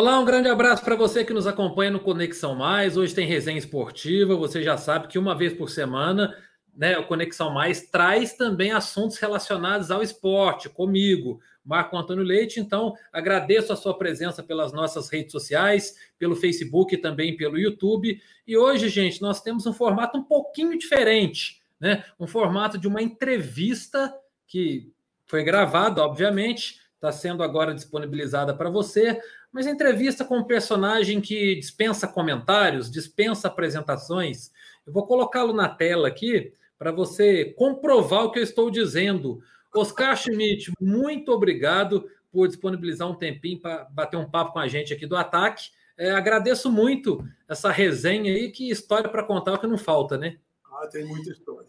Olá, um grande abraço para você que nos acompanha no Conexão Mais. Hoje tem resenha esportiva. Você já sabe que uma vez por semana, né, o Conexão Mais traz também assuntos relacionados ao esporte comigo, Marco Antônio Leite. Então, agradeço a sua presença pelas nossas redes sociais, pelo Facebook e também pelo YouTube. E hoje, gente, nós temos um formato um pouquinho diferente, né? Um formato de uma entrevista que foi gravada, obviamente, está sendo agora disponibilizada para você mas entrevista com um personagem que dispensa comentários, dispensa apresentações. Eu vou colocá-lo na tela aqui para você comprovar o que eu estou dizendo. Oscar Schmidt, muito obrigado por disponibilizar um tempinho para bater um papo com a gente aqui do Ataque. É, agradeço muito essa resenha aí, que história para contar é que não falta, né? Ah, tem muita história.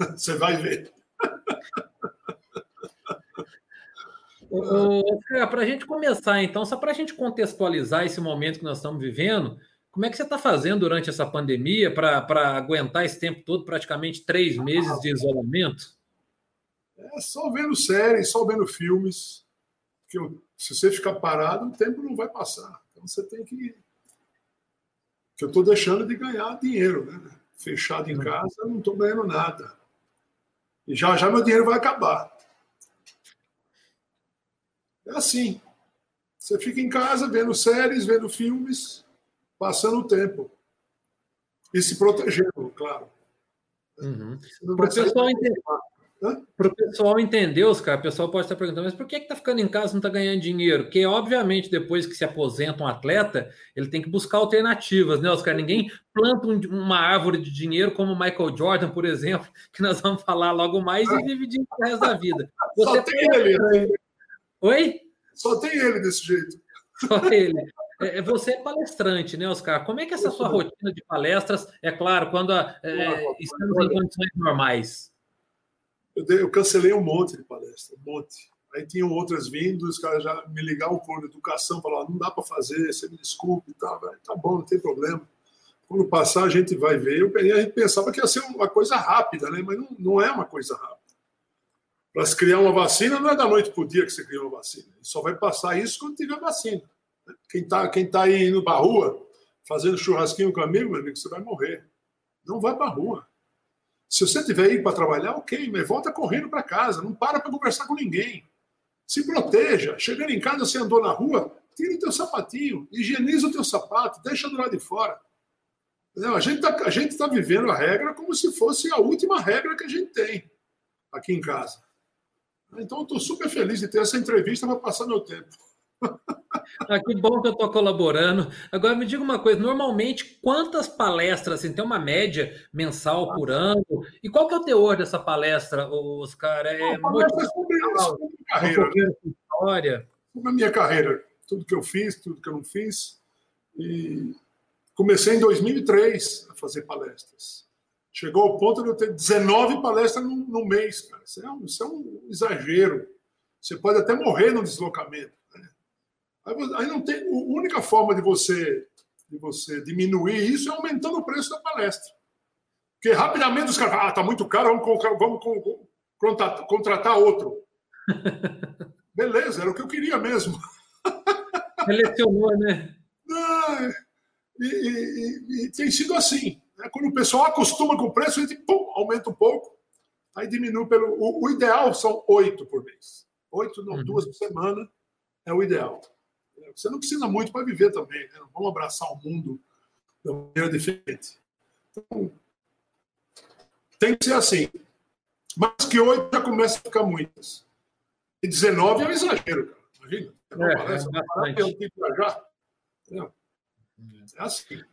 Você vai ver. Para a gente começar, então, só para a gente contextualizar esse momento que nós estamos vivendo, como é que você está fazendo durante essa pandemia para aguentar esse tempo todo, praticamente três meses de isolamento? É só vendo séries, só vendo filmes. Se você ficar parado, o tempo não vai passar. Então você tem que. Que eu estou deixando de ganhar dinheiro, né? Fechado em uhum. casa, eu não estou ganhando nada. E já já meu dinheiro vai acabar. É assim. Você fica em casa vendo séries, vendo filmes, passando o tempo. E se protegendo, claro. Uhum. Para o pessoal, entender, pessoal entender, Oscar, o pessoal pode estar perguntando, mas por que está ficando em casa e não está ganhando dinheiro? Porque, obviamente, depois que se aposenta um atleta, ele tem que buscar alternativas, né, Oscar? Ninguém planta um, uma árvore de dinheiro como o Michael Jordan, por exemplo, que nós vamos falar logo mais, e vive de o resto da vida. Você Só tem ele. Né? Oi? Só tem ele desse jeito. Só ele. É, é, você é palestrante, né, Oscar? Como é que é essa sua rotina de palestras? É claro, quando a, é, estamos em condições normais. Eu, eu, cancelei um monte de palestras, um monte. Aí tinham outras vindo, os caras já me ligavam por educação, falavam, não dá para fazer, você me desculpe e tal. Tá bom, não tem problema. Quando passar, a gente vai ver. Eu, a gente pensava que ia ser uma coisa rápida, né? mas não, não é uma coisa rápida. Para se criar uma vacina, não é da noite para o dia que você cria uma vacina. Só vai passar isso quando tiver vacina. Quem está quem tá aí indo para rua, fazendo churrasquinho com amigo, meu amigo, você vai morrer. Não vai para a rua. Se você tiver aí para trabalhar, ok, mas volta correndo para casa. Não para para conversar com ninguém. Se proteja. Chegando em casa, você andou na rua, tira o teu sapatinho, higieniza o teu sapato, deixa do lado de fora. Não, a gente está tá vivendo a regra como se fosse a última regra que a gente tem aqui em casa. Então, estou super feliz de ter essa entrevista para passar meu tempo. Ah, que bom que eu estou colaborando. Agora me diga uma coisa: normalmente, quantas palestras, assim, tem uma média mensal por ano? E qual que é o teor dessa palestra, Oscar? É Não, palestra sobre, sobre minha carreira. Né? História. Sobre a minha carreira. Tudo que eu fiz, tudo que eu não fiz. E comecei em 2003 a fazer palestras. Chegou ao ponto de eu ter 19 palestras no, no mês, cara. Isso é, um, isso é, um, exagero. Você pode até morrer no deslocamento. Né? Aí, aí, não tem. A única forma de você, de você diminuir isso é aumentando o preço da palestra. Porque rapidamente os caras falam, ah, tá muito caro, vamos, vamos contratar, contratar outro. Beleza, era o que eu queria mesmo. Selecionou, né? Ah, e, e, e, tem sido assim. Né? Quando o pessoal acostuma com o preço, a gente pum, aumenta um pouco, aí diminui pelo. O, o ideal são oito por mês. Oito, não, uhum. duas por semana é o ideal. Você não precisa muito para viver também. Né? Vamos abraçar o mundo de uma maneira diferente. Então, tem que ser assim. Mas que oito já começa a ficar muitas. E 19 é um exagero, cara. Imagina. É, é, parece, é, é, é, é, é assim.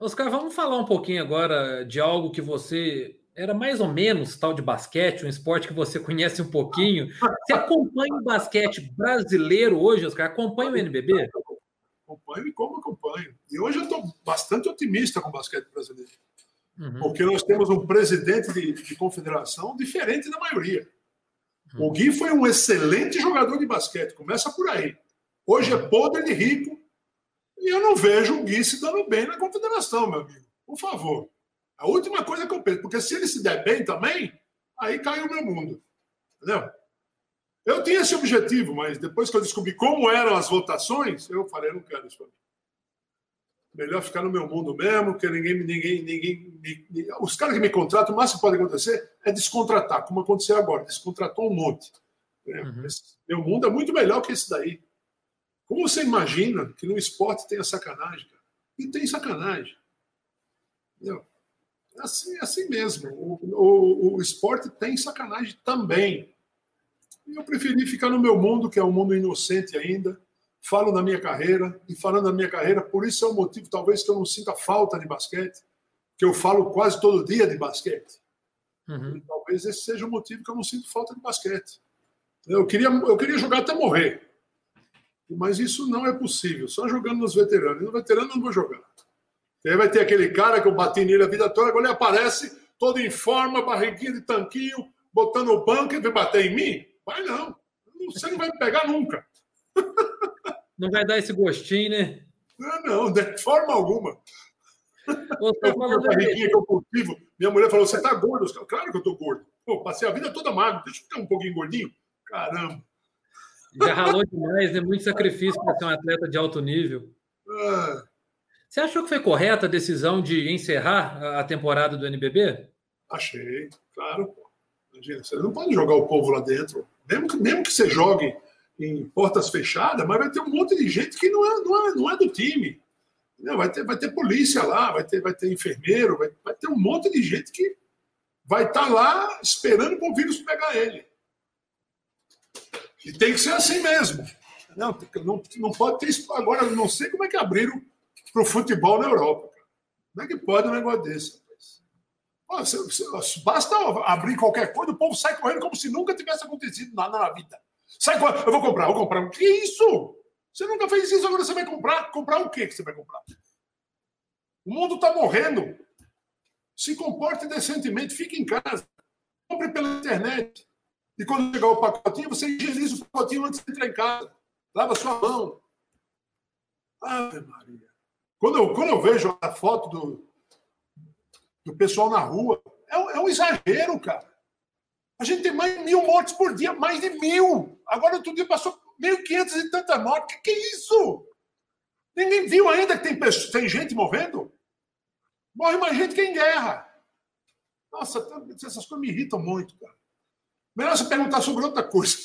Oscar, vamos falar um pouquinho agora de algo que você era mais ou menos tal de basquete, um esporte que você conhece um pouquinho. Você acompanha o basquete brasileiro hoje, Oscar? Acompanha o NBB? Acompanho e como acompanho. E hoje eu estou bastante otimista com o basquete brasileiro. Uhum. Porque nós temos um presidente de, de, confederação diferente da maioria. Uhum. O Gui foi um excelente jogador de basquete, começa por aí. Hoje é podre de rico, e eu não vejo o Gui se dando bem na confederação, meu amigo. Por favor. A última coisa que eu penso, porque se ele se der bem também, aí cai o meu mundo. Entendeu? Eu tinha esse objetivo, mas depois que eu descobri como eram as votações, eu falei, não quero isso para mim. Melhor ficar no meu mundo mesmo, que ninguém, ninguém, ninguém, ninguém os caras que me contratam, o máximo que pode acontecer é descontratar, como aconteceu agora, descontratou um monte. Né? Uhum. Meu mundo é muito melhor que esse daí. Como você imagina que no esporte tem a sacanagem, cara? E tem sacanagem. Entendeu? Assim, assim mesmo. O, o, o esporte tem sacanagem também. Eu preferi ficar no meu mundo, que é um mundo inocente ainda. Falo da minha carreira, e falando da minha carreira, por isso é o um motivo, talvez, que eu não sinta falta de basquete, que eu falo quase todo dia de basquete. Uhum. talvez esse seja o motivo que eu não sinto falta de basquete. Eu queria, eu queria jogar até morrer. Mas isso não é possível, só jogando nos veteranos. No veterano eu não vou jogar. E aí vai ter aquele cara que eu bati nele a vida toda, agora ele aparece todo em forma, barriguinha de tanquinho, botando o banco e vai bater em mim? Vai não. Você não vai me pegar nunca. Não vai dar esse gostinho, né? Não, não, de forma alguma. Você eu, falando barriguinha que eu cultivo. Minha mulher falou: Você tá gordo? Claro que eu tô gordo. Pô, passei a vida toda magro, deixa eu ficar um pouquinho gordinho. Caramba. Já ralou demais, né? Muito sacrifício para ser um atleta de alto nível. Ah. Você achou que foi correta a decisão de encerrar a temporada do NBB? Achei, claro. Imagina, você não pode jogar o povo lá dentro. Mesmo que, mesmo que você jogue em portas fechadas, mas vai ter um monte de gente que não é, não é, não é do time. Vai ter, vai ter polícia lá, vai ter, vai ter enfermeiro, vai, vai ter um monte de gente que vai estar tá lá esperando para o vírus pegar ele. E tem que ser assim mesmo. Não, não, não pode ter isso. Agora, não sei como é que abriram para o futebol na Europa. Como é que pode um negócio desse? Basta abrir qualquer coisa, o povo sai correndo como se nunca tivesse acontecido nada na vida. Sai correndo, eu vou comprar, vou comprar. O que é isso? Você nunca fez isso, agora você vai comprar? Comprar o que que você vai comprar? O mundo está morrendo. Se comporte decentemente, fique em casa. Compre pela internet. E quando chegar o pacotinho, você higieniza o pacotinho antes de entrar em casa. Lava sua mão. Ave Maria. Quando eu, quando eu vejo a foto do, do pessoal na rua, é, é um exagero, cara. A gente tem mais de mil mortes por dia, mais de mil. Agora, outro dia passou 1.500 e tanta morte. O que, que é isso? Ninguém viu ainda que tem, tem gente morrendo? Morre mais gente que em guerra. Nossa, essas coisas me irritam muito, cara. Melhor você perguntar sobre outra coisa.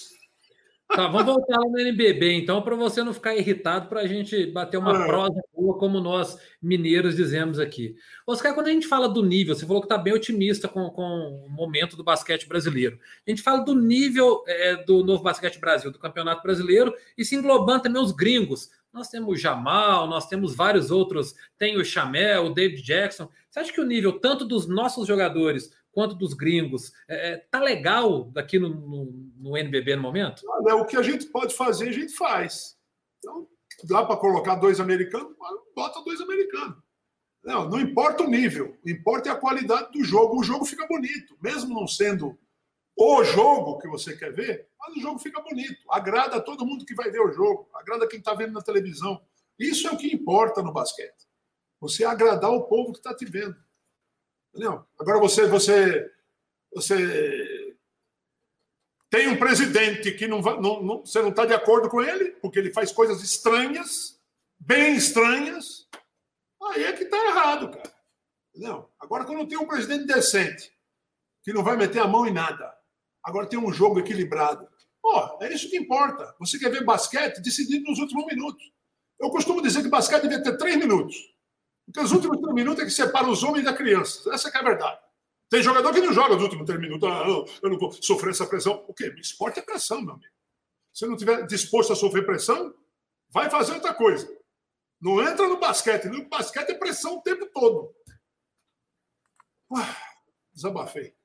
Tá, vamos voltar lá no NBB, então, para você não ficar irritado, para a gente bater uma é. prosa boa, como nós mineiros dizemos aqui. Oscar, quando a gente fala do nível, você falou que está bem otimista com, com o momento do basquete brasileiro. A gente fala do nível é, do novo basquete Brasil, do Campeonato Brasileiro, e se englobando também os gringos. Nós temos o Jamal, nós temos vários outros, tem o Chamel, o David Jackson. Você acha que o nível tanto dos nossos jogadores quanto dos gringos. É, é, tá legal daqui no, no, no, NBB no momento? Olha, o que a gente pode fazer, a gente faz. Então, dá para colocar dois americanos, bota dois americanos. Não, não importa o nível, importa é a qualidade do jogo. O jogo fica bonito, mesmo não sendo o jogo que você quer ver, mas o jogo fica bonito. Agrada todo mundo que vai ver o jogo, agrada quem está vendo na televisão. Isso é o que importa no basquete. Você agradar o povo que está te vendo. Entendeu? Agora você, você, você tem um presidente que não, não, não você não está de acordo com ele, porque ele faz coisas estranhas, bem estranhas, aí é que está errado, cara. Entendeu? Agora, quando tem um presidente decente, que não vai meter a mão em nada, agora tem um jogo equilibrado. Pô, é isso que importa. Você quer ver basquete decidido nos últimos minutos. Eu costumo dizer que basquete devia ter três minutos. Porque os últimos três minutos é que separa os homens da criança. Essa é a verdade. Tem jogador que não joga os últimos três minutos. Ah, eu não vou sofrer essa pressão. O quê? Esporte é pressão, meu amigo. Se não estiver disposto a sofrer pressão, vai fazer outra coisa. Não entra no basquete. No basquete é pressão o tempo todo. desabafei.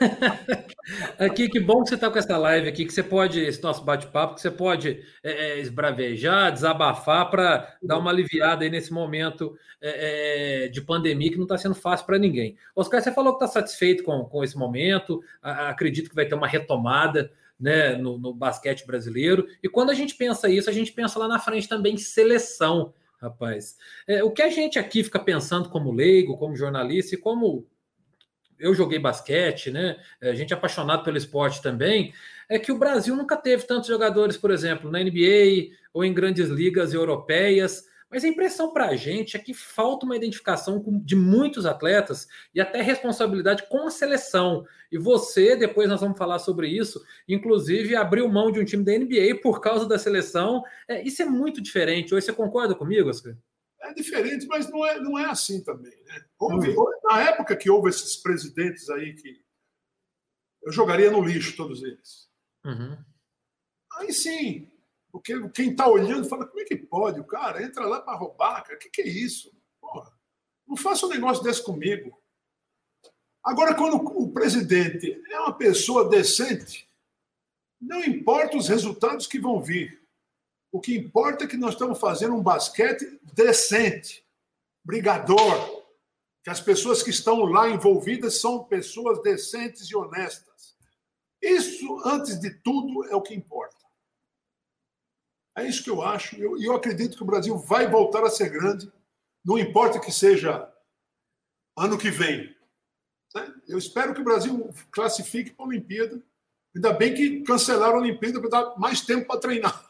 aqui, que bom que você está com essa live aqui, que você pode, esse nosso bate-papo, que você pode é, é esbravejar, desabafar para dar uma aliviada aí nesse momento é, é de pandemia que não está sendo fácil para ninguém. Oscar, você falou que está satisfeito com, com esse momento, a, acredito que vai ter uma retomada né, no, no basquete brasileiro. E quando a gente pensa isso, a gente pensa lá na frente também em seleção, rapaz. É, o que a gente aqui fica pensando como leigo, como jornalista e como eu joguei basquete, né? A gente é apaixonado pelo esporte também. É que o Brasil nunca teve tantos jogadores, por exemplo, na NBA ou em grandes ligas europeias. Mas a impressão para a gente é que falta uma identificação de muitos atletas e até responsabilidade com a seleção. E você, depois nós vamos falar sobre isso, inclusive abriu mão de um time da NBA por causa da seleção. É, isso é muito diferente. Hoje você concorda comigo, Oscar? É diferente, mas não é, não é assim também. Né? Houve. Na época que houve esses presidentes aí que eu jogaria no lixo todos eles. Uhum. Aí sim, porque quem está olhando fala, como é que pode? O cara entra lá para roubar, cara. O que, que é isso? Porra, não faça um negócio desse comigo. Agora, quando o presidente é uma pessoa decente, não importa os resultados que vão vir. O que importa é que nós estamos fazendo um basquete decente, brigador, que as pessoas que estão lá envolvidas são pessoas decentes e honestas. Isso, antes de tudo, é o que importa. É isso que eu acho. E eu, eu acredito que o Brasil vai voltar a ser grande, não importa que seja ano que vem. Né? Eu espero que o Brasil classifique para a Olimpíada. Ainda bem que cancelaram a Olimpíada para dar mais tempo para treinar.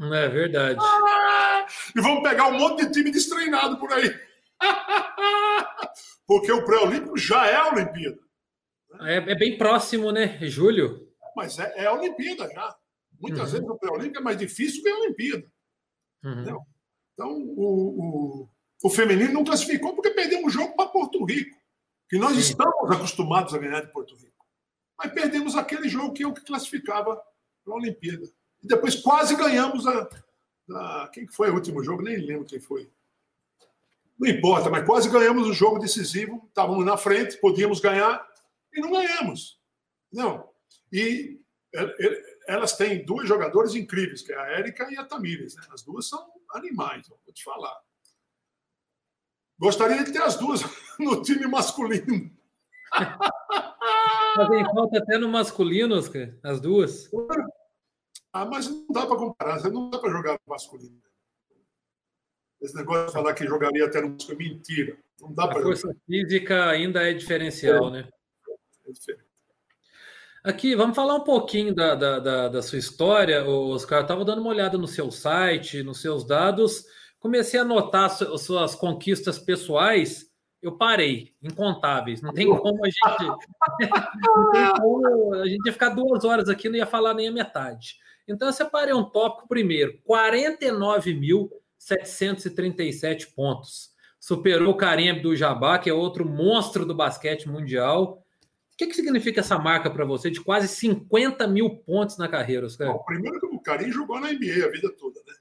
É verdade. Ah, e vamos pegar um monte de time destreinado por aí. Porque o pré-olímpico já é a Olimpíada. É, é, bem próximo, né? Julho. Mas é, é a Olimpíada já. Muitas uhum. vezes o pré-olímpico é mais difícil que a Olimpíada. Uhum. Então, o, o, o, feminino não classificou porque perdeu um jogo para Porto Rico, que nós Sim. estamos acostumados a ganhar de Porto Rico. Mas perdemos aquele jogo que é o que classificava para a Olimpíada. E depois quase ganhamos a, a. Quem foi o último jogo? Nem lembro quem foi. Não importa, mas quase ganhamos o jogo decisivo. Estávamos na frente, podíamos ganhar e não ganhamos. Não. E elas têm duas jogadoras incríveis, que é a Érica e a Tamires. Né? As duas são animais, vou te falar. Gostaria de ter as duas no time masculino. Fazem falta até no masculino, Oscar, as duas. Ah, mas não dá para comparar, não dá para jogar no masculino. Esse negócio de falar que jogaria até no masculino, mentira. Não dá a força jogar. física ainda é diferencial, é. né? É diferente. Aqui, vamos falar um pouquinho da, da, da, da sua história, Oscar. Estava dando uma olhada no seu site, nos seus dados, comecei a notar as suas conquistas pessoais. Eu parei, incontáveis. Não tem como a gente. não tem como a gente ia ficar duas horas aqui, não ia falar nem a metade. Então, eu separei um tópico primeiro: 49.737 pontos. Superou o Karim do Jabá, que é outro monstro do basquete mundial que, que significa essa marca para você de quase 50 mil pontos na carreira, Oscar? Bom, primeiro que o Carim jogou na NBA a vida toda, né?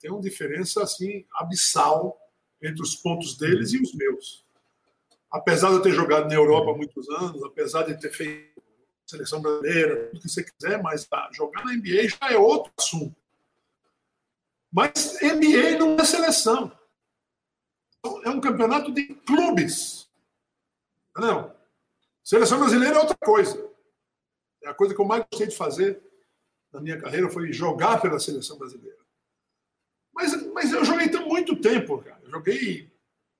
Tem uma diferença assim abissal entre os pontos deles e os meus. Apesar de eu ter jogado na Europa há muitos anos, apesar de ter feito seleção brasileira, tudo que você quiser, mas tá, jogar na NBA já é outro assunto. Mas NBA não é seleção. É um campeonato de clubes. Não. Seleção brasileira é outra coisa. É a coisa que eu mais gostei de fazer na minha carreira foi jogar pela seleção brasileira. Mas, mas eu joguei tão muito tempo, cara. Eu joguei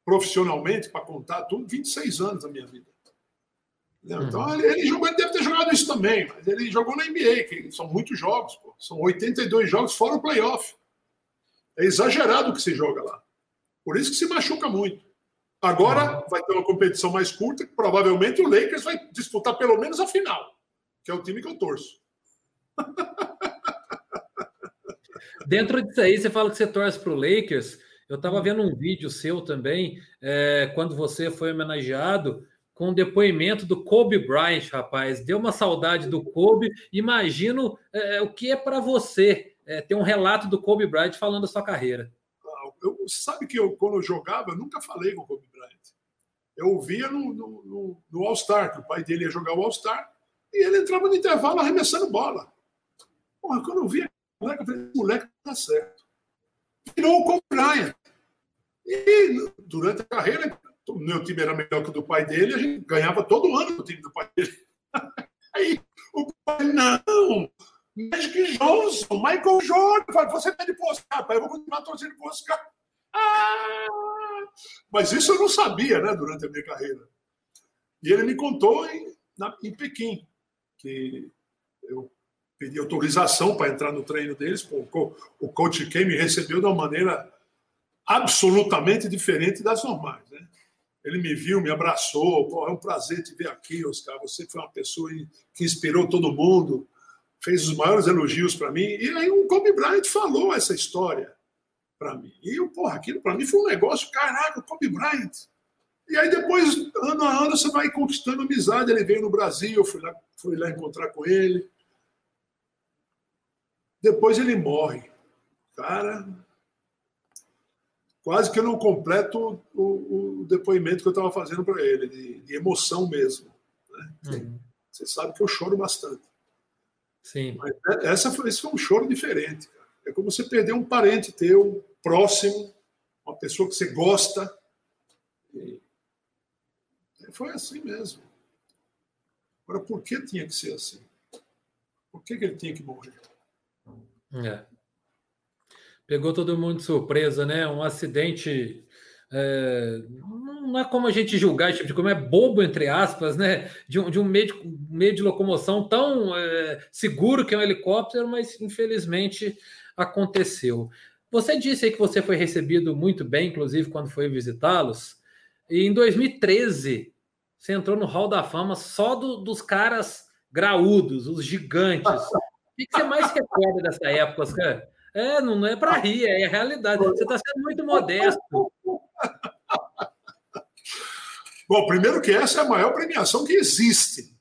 profissionalmente, para contar tudo, 26 anos da minha vida. Então, uhum. ele, ele, jogou, ele deve ter jogado isso também, mas ele jogou na NBA, que são muitos jogos, pô. são 82 jogos fora o playoff. É exagerado o que se joga lá. Por isso que se machuca muito. Agora vai ter uma competição mais curta, que provavelmente o Lakers vai disputar pelo menos a final, que é o time que eu torço. Dentro disso aí, você fala que você torce para o Lakers. Eu estava vendo um vídeo seu também, é, quando você foi homenageado, com o depoimento do Kobe Bryant, rapaz. Deu uma saudade do Kobe. Imagino é, o que é para você é, ter um relato do Kobe Bryant falando da sua carreira. Eu, sabe que eu, quando eu jogava, eu nunca falei com o Kobe eu ouvia no, no, no, no All-Star, que o pai dele ia jogar o All-Star, e ele entrava no intervalo arremessando bola. Porra, quando eu vi moleque, eu falei, moleque tá certo. Virou o Kobe Bryant. E durante a carreira, o meu time era melhor que o do pai dele, a gente ganhava todo ano o time do pai dele. Aí o pai, não, Magic Johnson, Michael Jordan, você tá de Oscar, pai, eu vou continuar torcendo pro Oscar. Ah! Mas isso eu não sabia, né, durante a minha carreira. E ele me contou em, na, em Pequim, que eu pedi autorização para entrar no treino deles. O coach Ken me recebeu de uma maneira absolutamente diferente das normais. Né? Ele me viu, me abraçou. Pô, é um prazer te ver aqui, Oscar. Você foi uma pessoa que inspirou todo mundo, fez os maiores elogios para mim. E aí o Kobe Bryant falou essa história para mim. E eu, porra, aquilo para mim foi um negócio, caraca, Kobe Bryant. E aí depois, ano a ano, você vai conquistando amizade. Ele veio no Brasil, eu fui lá, fui lá encontrar com ele. Depois ele morre. Cara, quase que eu não completo o, o depoimento que eu estava fazendo para ele, de, de, emoção mesmo. Né? Uhum. Você sabe que eu choro bastante. Sim. Mas é, essa foi, esse foi um choro diferente. Cara. É como você perder um parente teu, próximo, uma pessoa que você gosta. E foi assim mesmo. Agora, por que tinha que ser assim? Por que, que ele tinha que morrer? É. Pegou todo mundo de surpresa, né? Um acidente. É, não é como a gente julgar tipo de como é bobo, entre aspas, né? De um, de um meio, de, meio de locomoção tão é, seguro que é um helicóptero, mas infelizmente aconteceu. Você disse aí que você foi recebido muito bem, inclusive quando foi visitá-los. E em 2013, você entrou no Hall da Fama só do, dos caras graúdos, os gigantes. O que, que você mais recorda dessa época, Oscar? É, não é para rir, é a realidade. Você está sendo muito modesto. Bom, primeiro que essa é a maior premiação que existe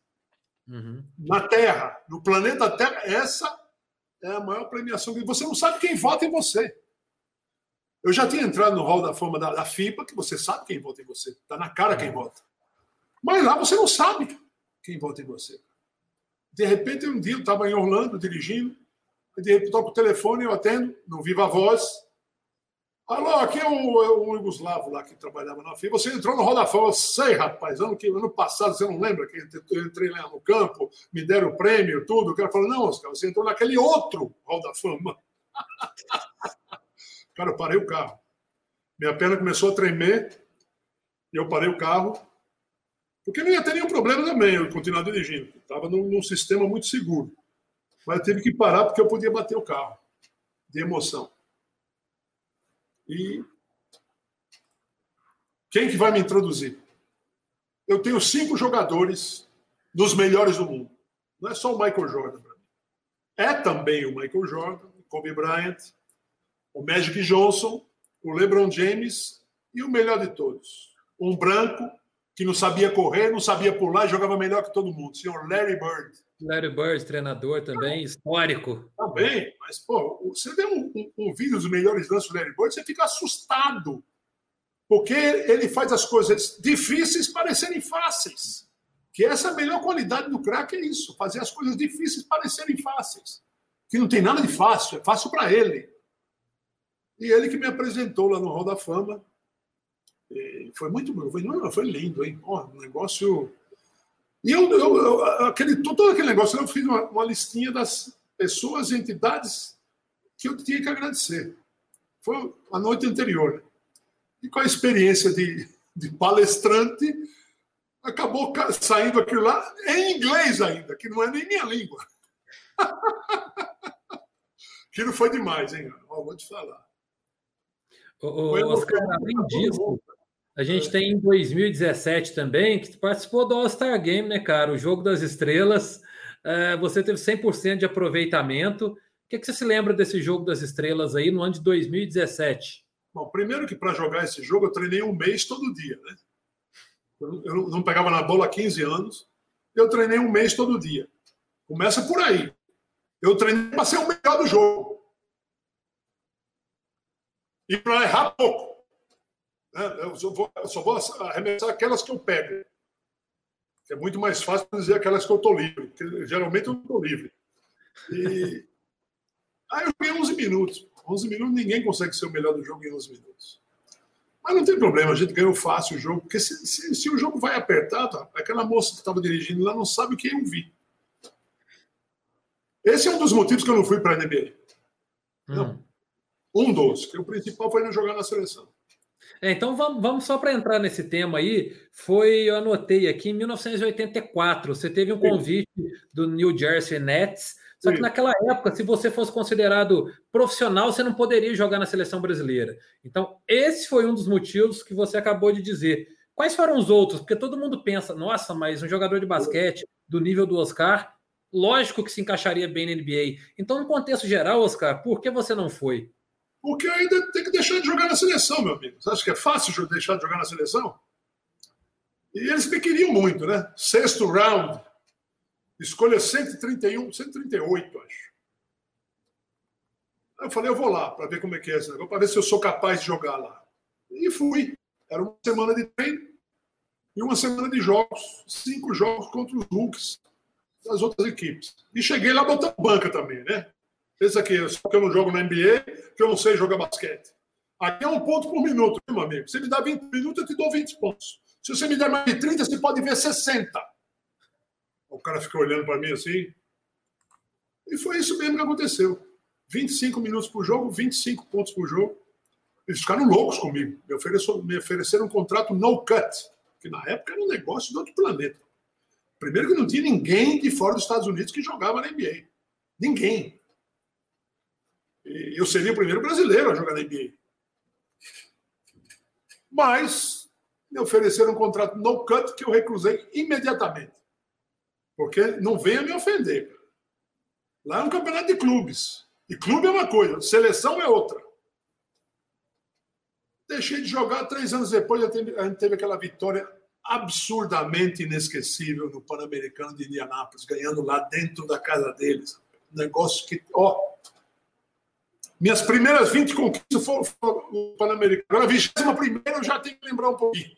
uhum. na Terra, no planeta Terra. Essa é a maior premiação que você não sabe quem vota em você. Eu já tinha entrado no hall da fama da, da FIPA, que você sabe quem vota em você. Está na cara quem vota. Mas lá você não sabe quem vota em você. De repente, um dia eu estava em Orlando dirigindo, de repente o telefone, eu atendo, no Viva Voz. Alô, aqui é o, é o Yugoslavo lá que trabalhava na FIBA. Você entrou no Hall da Fama. Eu sei, rapaz, ano, que, ano passado, você não lembra que eu entrei lá no campo, me deram o prêmio, tudo. O cara falou, não, Oscar, você entrou naquele outro Hall da Fama. cara, eu parei o carro. Minha perna começou a tremer e eu parei o carro porque não ia ter nenhum problema também eu continuar dirigindo. Estava num, num, sistema muito seguro. Mas eu tive que parar porque eu podia bater o carro, de emoção. E quem que vai me introduzir? Eu tenho cinco jogadores dos melhores do mundo. Não é só o Michael Jordan para mim. É também o Michael Jordan, o Kobe Bryant, o Magic Johnson, o LeBron James e o melhor de todos, um branco que não sabia correr, não sabia pular e jogava melhor que todo mundo. Senhor Larry Bird. Larry Bird, treinador também, histórico. Também, mas, pô, você vê um, um, um vídeo dos melhores lances do Larry Bird, você fica assustado. Porque ele faz as coisas difíceis parecerem fáceis. Que essa é a melhor qualidade do craque, é isso, fazer as coisas difíceis parecerem fáceis. Que não tem nada de fácil, é fácil para ele. E ele que me apresentou lá no Hall da Fama, foi muito foi, foi lindo, hein? Um negócio. E eu, eu, eu, aquele, todo aquele negócio, eu fiz uma, uma listinha das pessoas e entidades que eu tinha que agradecer. Foi a noite anterior. E com a experiência de, de palestrante, acabou saindo aquilo lá em inglês ainda, que não é nem minha língua. Aquilo foi demais, hein? vou te falar. Ô, Oscar, além disso, a gente tem em 2017 também, que participou do All-Star Game, né, cara? O Jogo das Estrelas. Uh, você teve 100% de aproveitamento. O que, que você se lembra desse Jogo das Estrelas aí no ano de 2017? Bom, primeiro que para jogar esse jogo eu treinei um mês todo dia, né? Eu não pegava na bola há 15 anos. Eu treinei um mês todo dia. Começa por aí. Eu treinei para ser o melhor do jogo. E para errar pouco. Né? Eu, só vou, eu só vou arremessar aquelas que eu pego. É muito mais fácil dizer aquelas que eu estou livre, porque geralmente eu não estou livre. E aí eu joguei 11 minutos. 11 minutos ninguém consegue ser o melhor do jogo em 11 minutos. Mas não tem problema, a gente ganhou fácil o jogo, porque se, se, se o jogo vai apertado, tá? aquela moça que estava dirigindo lá não sabe o que eu vi. Esse é um dos motivos que eu não fui para a NBA. Hum. Não. Um dos, que o principal foi não jogar na seleção. É, então vamos, vamos só para entrar nesse tema aí. Foi, eu anotei aqui, em 1984, você teve um convite do New Jersey Nets. Só que naquela época, se você fosse considerado profissional, você não poderia jogar na seleção brasileira. Então, esse foi um dos motivos que você acabou de dizer. Quais foram os outros? Porque todo mundo pensa, nossa, mas um jogador de basquete do nível do Oscar, lógico que se encaixaria bem na NBA. Então, no contexto geral, Oscar, por que você não foi? Porque ainda tem que deixar de jogar na seleção, meu amigo. Você acha que é fácil deixar de jogar na seleção? E eles me queriam muito, né? Sexto round, escolha 131, 138, acho. Eu falei, eu vou lá para ver como é que é esse negócio, para ver se eu sou capaz de jogar lá. E fui. Era uma semana de treino e uma semana de jogos, cinco jogos contra os Hulks das outras equipes. E cheguei lá botando banca também, né? Pensa que só que eu não jogo na NBA, que eu não sei jogar basquete. Aqui é um ponto por minuto, meu amigo. Você me dá 20 minutos, eu te dou 20 pontos. Se você me der mais de 30, você pode ver 60. O cara ficou olhando para mim assim. E foi isso mesmo que aconteceu. 25 minutos por jogo, 25 pontos por jogo. Eles ficaram loucos comigo. Me me ofereceram um contrato no cut, que na época era um negócio de outro planeta. Primeiro que não tinha ninguém de fora dos Estados Unidos que jogava na NBA. Ninguém. Eu seria o primeiro brasileiro a jogar na NBA. Mas me ofereceram um contrato no cut que eu recusei imediatamente. Porque não venha me ofender. Lá é um campeonato de clubes. E clube é uma coisa, seleção é outra. Deixei de jogar três anos depois, a gente teve aquela vitória absurdamente inesquecível no Pan-Americano de Indianápolis, ganhando lá dentro da casa deles. Um negócio que, ó, minhas primeiras 20 conquistas foram, no Pan-Americano. A 21 primeira eu já tenho que lembrar um pouquinho.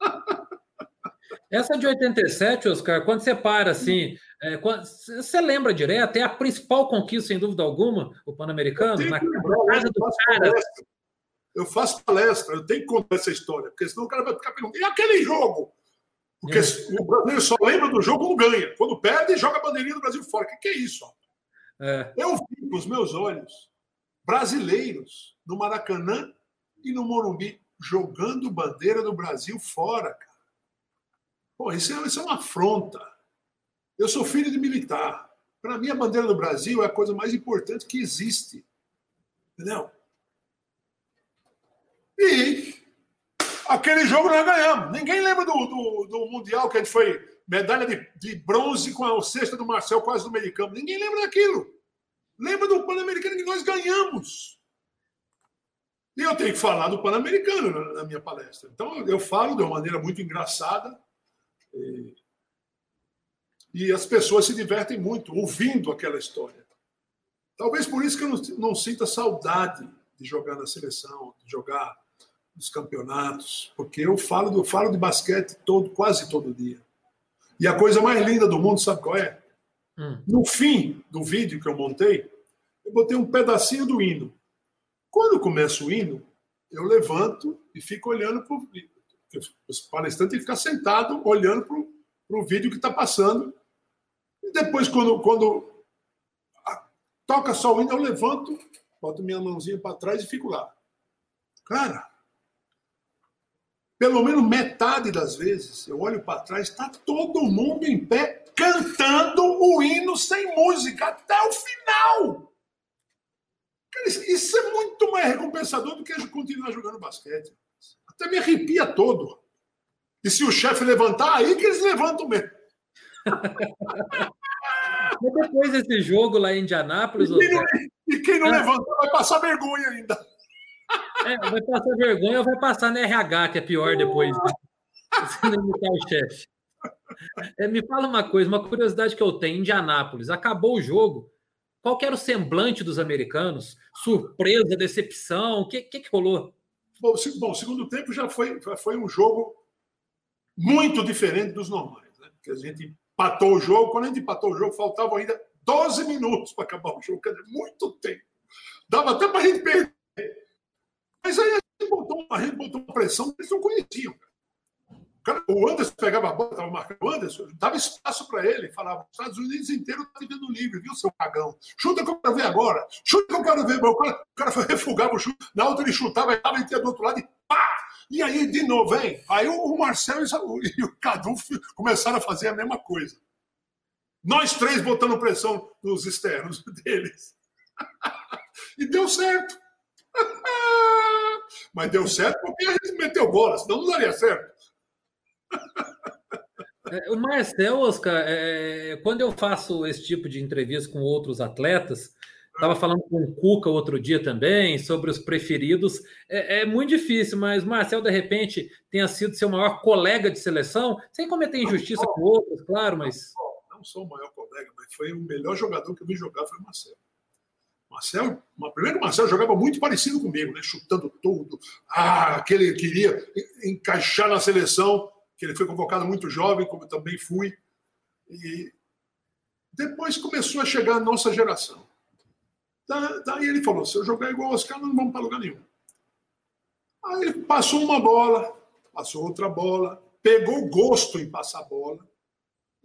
Essa de 87, Oscar, quando você para assim, é, quando, você lembra direto? É a principal conquista, sem dúvida alguma, o Pan-Americano? Na casa do cara. Eu faço palestra, eu tenho que contar essa história, porque senão o cara vai ficar perguntando: e aquele jogo? Porque é. o brasileiro só lembra do jogo quando ganha. Quando perde, joga a bandeirinha do Brasil fora. O que, que é isso? É. Eu vi com os meus olhos brasileiros no Maracanã e no Morumbi jogando bandeira do Brasil fora, cara. Pô, isso é, isso é uma afronta. Eu sou filho de militar. Para mim, a bandeira do Brasil é a coisa mais importante que existe. Entendeu? E aquele jogo nós ganhamos. Ninguém lembra do, do, do Mundial que a gente foi medalha de, de bronze com a cesta do Marcel quase no meio de campo. Ninguém lembra daquilo. Lembra do Pan-Americano que nós ganhamos. E eu tenho que falar do Pan-Americano na, minha palestra. Então, eu falo de uma maneira muito engraçada. E, e as pessoas se divertem muito ouvindo aquela história. Talvez por isso que eu não, não sinta saudade de jogar na seleção, de jogar nos campeonatos, porque eu falo, do, falo de basquete todo, quase todo dia. E a coisa mais linda do mundo, sabe qual é? Hum. No fim do vídeo que eu montei, eu botei um pedacinho do hino. Quando começa o hino, eu levanto e fico olhando para o têm que ficar sentado olhando para o vídeo que está passando. E depois, quando, quando toca só o hino, eu levanto, boto minha mãozinha para trás e fico lá. Cara, pelo menos metade das vezes, eu olho para trás, está todo mundo em pé cantando o hino sem música até o final. Isso é muito mais recompensador do que continuar jogando basquete. Até me arrepia todo. E se o chefe levantar, aí que eles levantam mesmo. Depois desse jogo lá em Indianápolis. E quem não, e quem não levantar vai passar vergonha ainda. É, vai passar vergonha ou vai passar na RH, que é pior depois. Né? Se não imitar o chefe. É, me fala uma coisa, uma curiosidade que eu tenho. Indianápolis, acabou o jogo. Qual era o semblante dos americanos? Surpresa, decepção? O que, que, que rolou? Bom, se, bom, segundo tempo já foi, já foi um jogo muito diferente dos normais. Né? Porque a gente empatou o jogo. Quando a gente empatou o jogo, faltavam ainda 12 minutos para acabar o jogo. Quer dizer, muito tempo. Dava até para a gente perder. Mas aí a gente botou, a gente botou uma pressão que eles não conheciam. Cara, o Anderson pegava a bola, estava marcando o Anderson, dava espaço para ele, falava: os Estados Unidos inteiro está vivendo livre, viu, seu cagão? Chuta que eu quero ver agora, chuta que eu quero ver. O cara, o cara refugava o chute, na outra ele chutava, ele ia do outro lado e Pá! E aí, de novo, vem. Aí o Marcelo e o Cadu começaram a fazer a mesma coisa. Nós três botando pressão nos externos deles. E deu certo. Mas deu certo porque a gente meteu bola, senão não daria certo. É, o Marcel, Oscar, é, quando eu faço esse tipo de entrevista com outros atletas, estava falando com o Cuca outro dia também sobre os preferidos. É, é, muito difícil, mas Marcel, de repente, tenha sido seu maior colega de seleção, sem cometer injustiça com outros, claro, mas. Não sou o maior colega, mas foi o melhor jogador que eu vi jogar foi o Marcel. Marcel, primeiro o Marcel jogava muito parecido comigo, né? chutando tudo. Ah, aquele que queria encaixar na seleção, que ele foi convocado muito jovem, como eu também fui. E depois começou a chegar a nossa geração. Daí ele falou: se eu jogar igual os caras, não vamos para lugar nenhum. Aí ele passou uma bola, passou outra bola, pegou gosto em passar bola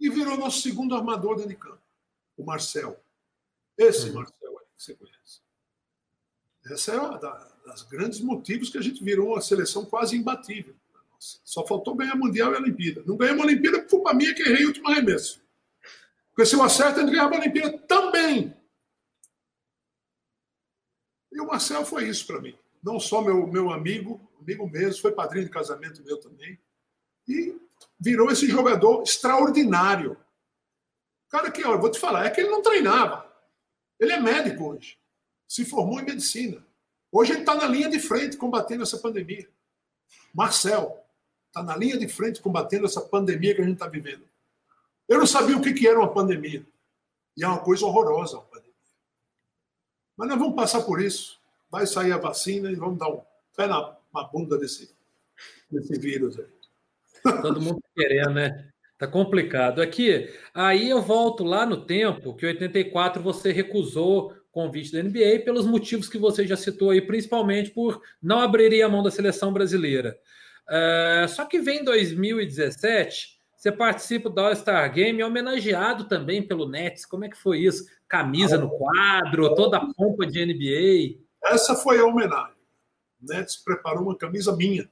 e virou nosso segundo armador dentro de campo, o Marcel. Esse uhum. Marcel que você conhece. Essa é uma das grandes motivos que a gente virou uma seleção quase imbatível. Só faltou ganhar Mundial e Olimpíada. Não ganhamos a Olimpíada por culpa minha que errei o último arremesso. Porque se eu acerto, gente ganhava a Olimpíada também. E o Marcel foi isso para mim. Não só meu, meu amigo, amigo mesmo, foi padrinho de casamento meu também. E virou esse jogador extraordinário. Cara que, olha, vou te falar, é que ele não treinava. Ele é médico hoje. Se formou em medicina. Hoje ele está na linha de frente combatendo essa pandemia. Marcel está na linha de frente combatendo essa pandemia que a gente está vivendo. Eu não sabia o que, era uma pandemia. E é uma coisa horrorosa uma pandemia. Mas nós vamos passar por isso. Vai sair a vacina e vamos dar um pé na, na bunda desse, desse vírus aí. Todo mundo querendo, né? Tá complicado. Aqui, aí eu volto lá no tempo que 84 você recusou convite da NBA pelos motivos que você já citou aí, principalmente por não abrir a mão da seleção brasileira. Uh, só que vem 2017, você participa do All-Star Game, é homenageado também pelo Nets. Como é que foi isso? Camisa no quadro, toda a pompa de NBA. Essa foi a homenagem. O Nets preparou uma camisa minha.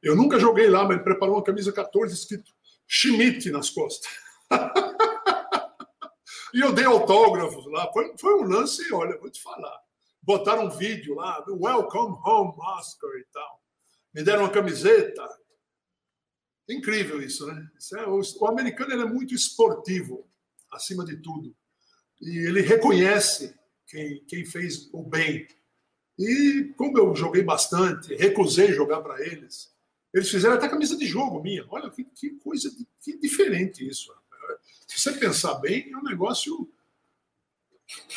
Eu nunca joguei lá, mas ele preparou uma camisa 14 escrito Schmidt nas costas. e eu dei autógrafos lá. Foi, foi um lance, olha, vou te falar. Botaram um vídeo lá, do Welcome Home Oscar e tal. Me deram uma camiseta. Incrível isso, né? Isso é, o, o, americano é muito esportivo, acima de tudo. E ele reconhece quem, quem fez o bem. E como eu joguei bastante, recusei jogar para eles, eles fizeram até camisa de jogo minha. Olha que, que coisa que diferente isso. Se você pensar bem, é um negócio.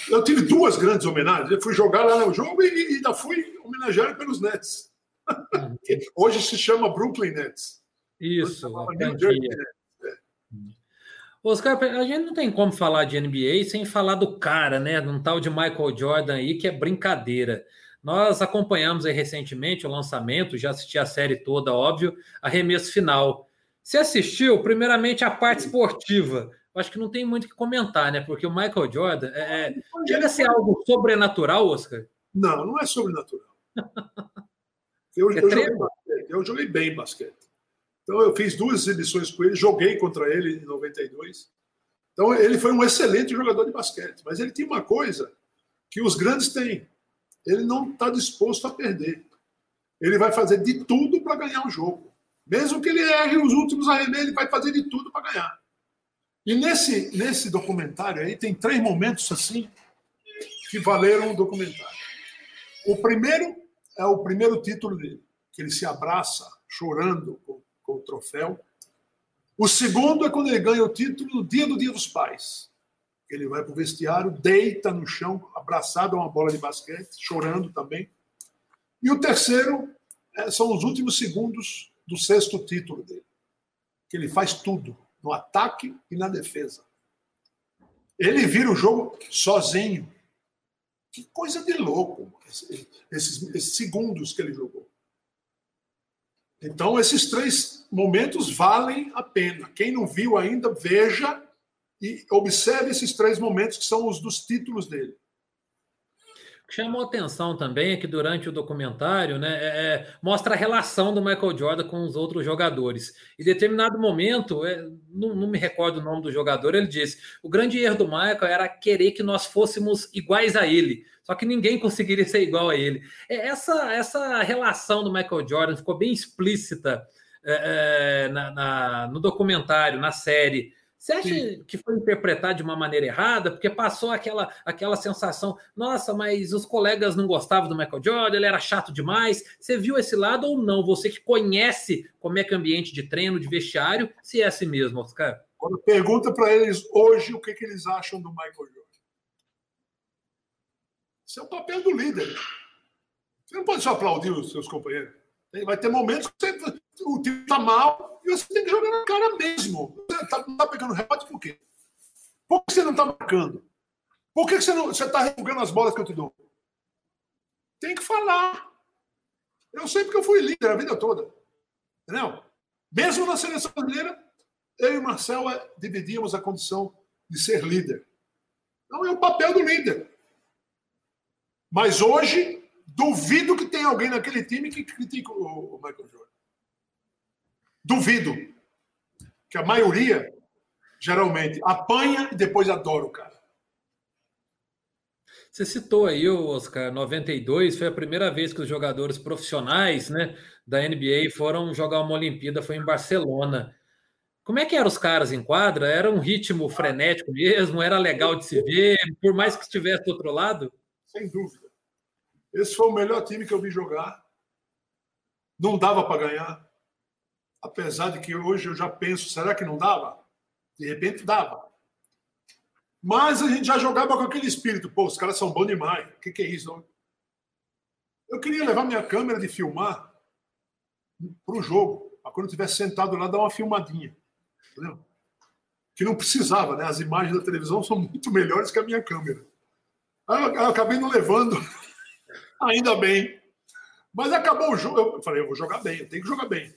Eu tive duas grandes homenagens. Eu fui jogar lá no jogo e, ainda fui homenageado pelos Nets. Hoje se chama Brooklyn Nets. Isso, a é. Oscar, a gente não tem como falar de NBA sem falar do cara, né? Um tal de Michael Jordan aí que é brincadeira. Nós acompanhamos recentemente o lançamento, já assisti a série toda, óbvio, arremesso final. Você assistiu, primeiramente, a parte esportiva. acho que não tem muito o que comentar, né? Porque o Michael Jordan é, é chega a ser algo sobrenatural, Oscar? Não, não é sobrenatural. Eu, é eu, joguei, eu joguei bem basquete. Então, eu fiz duas edições com ele, joguei contra ele em 92. Então, ele foi um excelente jogador de basquete. Mas ele tinha uma coisa que os grandes têm ele não está disposto a perder. Ele vai fazer de tudo para ganhar o jogo. Mesmo que ele erre os últimos arremessos, ele vai fazer de tudo para ganhar. E nesse, nesse documentário aí tem três momentos assim que valeram o documentário. O primeiro é o primeiro título dele, que ele se abraça chorando com, com o troféu. O segundo é quando ele ganha o título no dia do Dia dos Pais. Ele vai para o vestiário, deita no chão, abraçado a uma bola de basquete, chorando também. E o terceiro é, são os últimos segundos do sexto título dele, que ele faz tudo, no ataque e na defesa. Ele vira o jogo sozinho. Que coisa de louco, esses, esses segundos que ele jogou. Então, esses três momentos valem a pena. Quem não viu ainda, veja e observe esses três momentos que são os dos títulos dele. Chamou atenção também é que durante o documentário, né, é, é, mostra a relação do Michael Jordan com os outros jogadores. Em determinado momento, é, não, não, me recordo o nome do jogador, ele disse: o grande erro do Michael era querer que nós fôssemos iguais a ele. Só que ninguém conseguiria ser igual a ele. É, essa, essa relação do Michael Jordan ficou bem explícita é, é, na, na, no documentário, na série. Você acha Sim. que foi interpretado de uma maneira errada? Porque passou aquela, aquela sensação, nossa, mas os colegas não gostavam do Michael Jordan, ele era chato demais. Você viu esse lado ou não? Você que conhece como é que é o ambiente de treino, de vestiário, se é assim mesmo, Oscar? Quando pergunta para eles hoje o que, que eles acham do Michael Jordan. Isso é o papel do líder. Você não pode só aplaudir os seus companheiros. Vai ter momentos que você, o time está mal e você tem que jogar na cara mesmo. Você tá, não está pegando rebote por quê? Por que você não está marcando? Por que você está revogando as bolas que eu te dou? Tem que falar. Eu sei porque eu fui líder a vida toda. Entendeu? Mesmo na seleção brasileira, eu e o Marcel é, dividíamos a condição de ser líder. Então é o papel do líder. Mas hoje, duvido que tenha alguém naquele time que critique o Michael Jordan. Duvido. Que a maioria, geralmente, apanha e depois adora o cara. Você citou aí, Oscar, 92 foi a primeira vez que os jogadores profissionais né, da NBA foram jogar uma Olimpíada, foi em Barcelona. Como é que eram os caras em quadra? Era um ritmo frenético mesmo? Era legal de se ver, por mais que estivesse do outro lado? Sem dúvida. Esse foi o melhor time que eu vi jogar. Não dava para ganhar. Apesar de que hoje eu já penso, será que não dava? De repente dava. Mas a gente já jogava com aquele espírito, pô, os caras são bons demais. O que, que é isso? Eu queria levar minha câmera de filmar para o jogo, para quando eu estivesse sentado lá, dar uma filmadinha. Entendeu? Que não precisava, né? As imagens da televisão são muito melhores que a minha câmera. Aí eu, eu acabei não levando, ainda bem. Mas acabou o jogo, eu falei, eu vou jogar bem, eu tenho que jogar bem.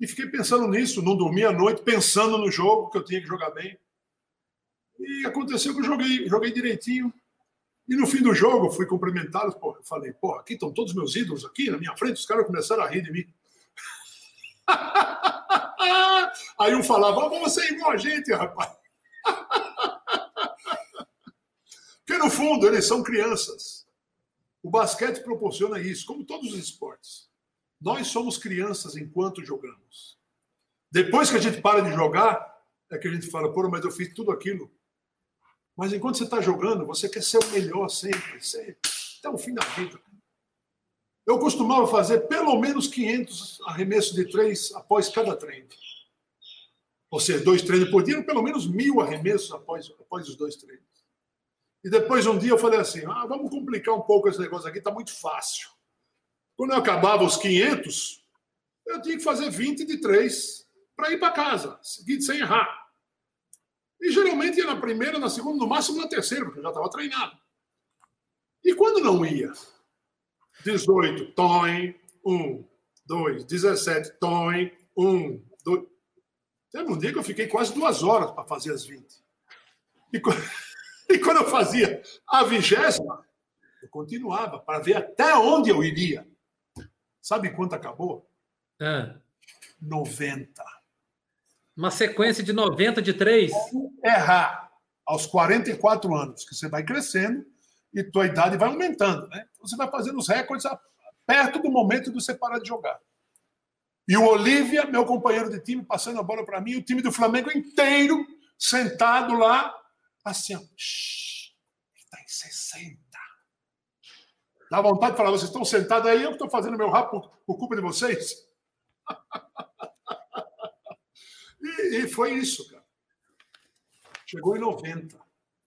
E fiquei pensando nisso, não dormi a noite, pensando no jogo, que eu tinha que jogar bem. E aconteceu que eu joguei, joguei direitinho. E no fim do jogo, fui cumprimentá-los. Eu falei, pô, aqui estão todos meus ídolos aqui na minha frente. Os caras começaram a rir de mim. Aí um falava, vamos ser igual a gente, rapaz. Porque no fundo, eles são crianças. O basquete proporciona isso, como todos os esportes. Nós somos crianças enquanto jogamos. Depois que a gente para de jogar, é que a gente fala, pô, mas eu fiz tudo aquilo. Mas enquanto você está jogando, você quer ser o melhor sempre, sempre, até o fim da vida. Eu costumava fazer pelo menos 500 arremessos de três após cada treino. Ou seja, dois treinos por dia, pelo menos mil arremessos após, após os dois treinos. E depois um dia eu falei assim: ah, vamos complicar um pouco esse negócio aqui, está muito fácil. Quando eu acabava os 500, eu tinha que fazer 20 de 3 para ir para casa, sem errar. E geralmente ia na primeira, na segunda, no máximo na terceira, porque eu já estava treinado. E quando não ia? 18, toim, 1, 2, 17, toim, 1, 2. Teve um dia que eu fiquei quase duas horas para fazer as 20. E, e quando eu fazia a vigésima, eu continuava para ver até onde eu iria. Sabe quanto acabou? É. 90. Uma sequência de 90 de três? Errar aos 44 anos, que você vai crescendo e tua idade vai aumentando, né? Você vai fazendo os recordes perto do momento de você parar de jogar. E o Olívia, meu companheiro de time, passando a bola para mim, o time do Flamengo inteiro sentado lá, assim, ó, está em 60. Dá vontade de falar, vocês estão sentados aí, eu que estou fazendo meu rap por, por culpa de vocês? e, e, foi isso, cara. Chegou em 90,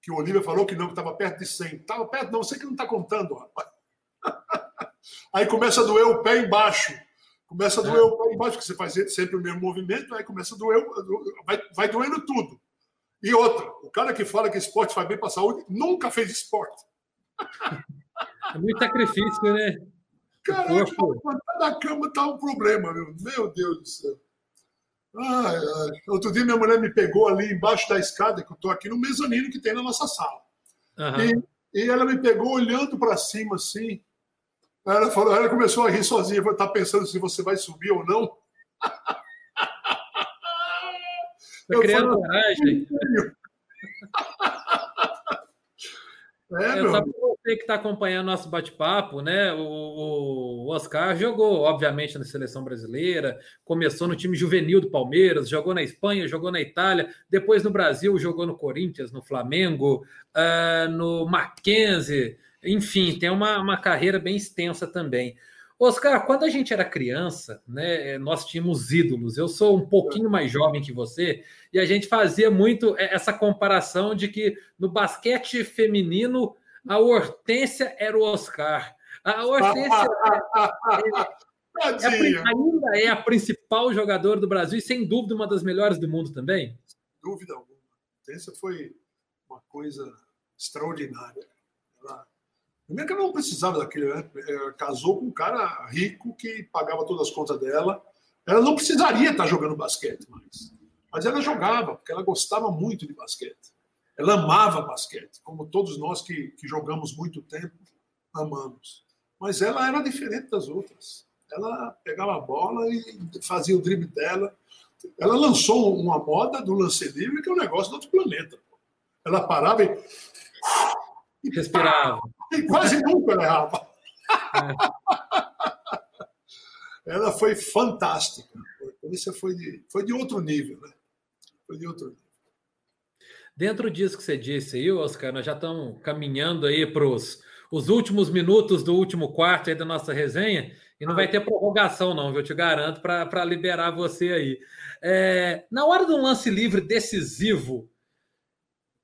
que o Olívia falou que não, que estava perto de 100. Estava perto, não, sei que não está contando, rapaz. aí começa a doer o pé embaixo. Começa a doer é. o pé embaixo, que você faz sempre o mesmo movimento, aí começa a doer, vai, vai doendo tudo. E outra, o cara que fala que esporte faz bem para a saúde nunca fez esporte. É muito sacrifício, né? Caraca, levantar da cama tá um problema, meu. Meu Deus do céu. Ai, ai. Outro dia minha mulher me pegou ali embaixo da escada, que eu estou aqui no mezanino que tem na nossa sala. Uhum. E E ela me pegou olhando para cima assim. Ela, falou, ela começou a rir sozinha. Está pensando se você vai subir ou não? Está criando coragem. É, é, só para você que está acompanhando nosso bate-papo, né? O, o, Oscar jogou, obviamente, na seleção brasileira, começou no time juvenil do Palmeiras, jogou na Espanha, jogou na Itália, depois no Brasil, jogou no Corinthians, no Flamengo, uh, no Mackenzie, enfim, tem uma, uma carreira bem extensa também. Oscar, quando a gente era criança, né, nós tínhamos ídolos. Eu sou um pouquinho mais jovem que você, e a gente fazia muito essa comparação de que no basquete feminino a Hortência era o Oscar. A Hortência é, é, é, ainda é a principal jogadora do Brasil e, sem dúvida, uma das melhores do mundo também. Sem dúvida alguma. A Hortência foi uma coisa extraordinária. Primeiro que ela não precisava daquele, né? É, casou com um cara rico que pagava todas as contas dela. Ela não precisaria estar jogando basquete mais. Mas ela jogava, porque ela gostava muito de basquete. Ela amava basquete, como todos nós que, que jogamos muito tempo amamos. Mas ela era diferente das outras. Ela pegava a bola e fazia o drible dela. Ela lançou uma moda do lance livre que é um negócio do outro planeta. Ela parava e Respirava. E quase nunca errava. É. Ela foi fantástica. Isso foi de, foi de outro nível, né? Foi de outro nível. Dentro disso que você disse aí, Oscar, nós já estamos caminhando aí para os os últimos minutos do último quarto aí da nossa resenha, e não vai ter prorrogação, não, eu te garanto, para liberar você aí. É, na hora do lance livre decisivo,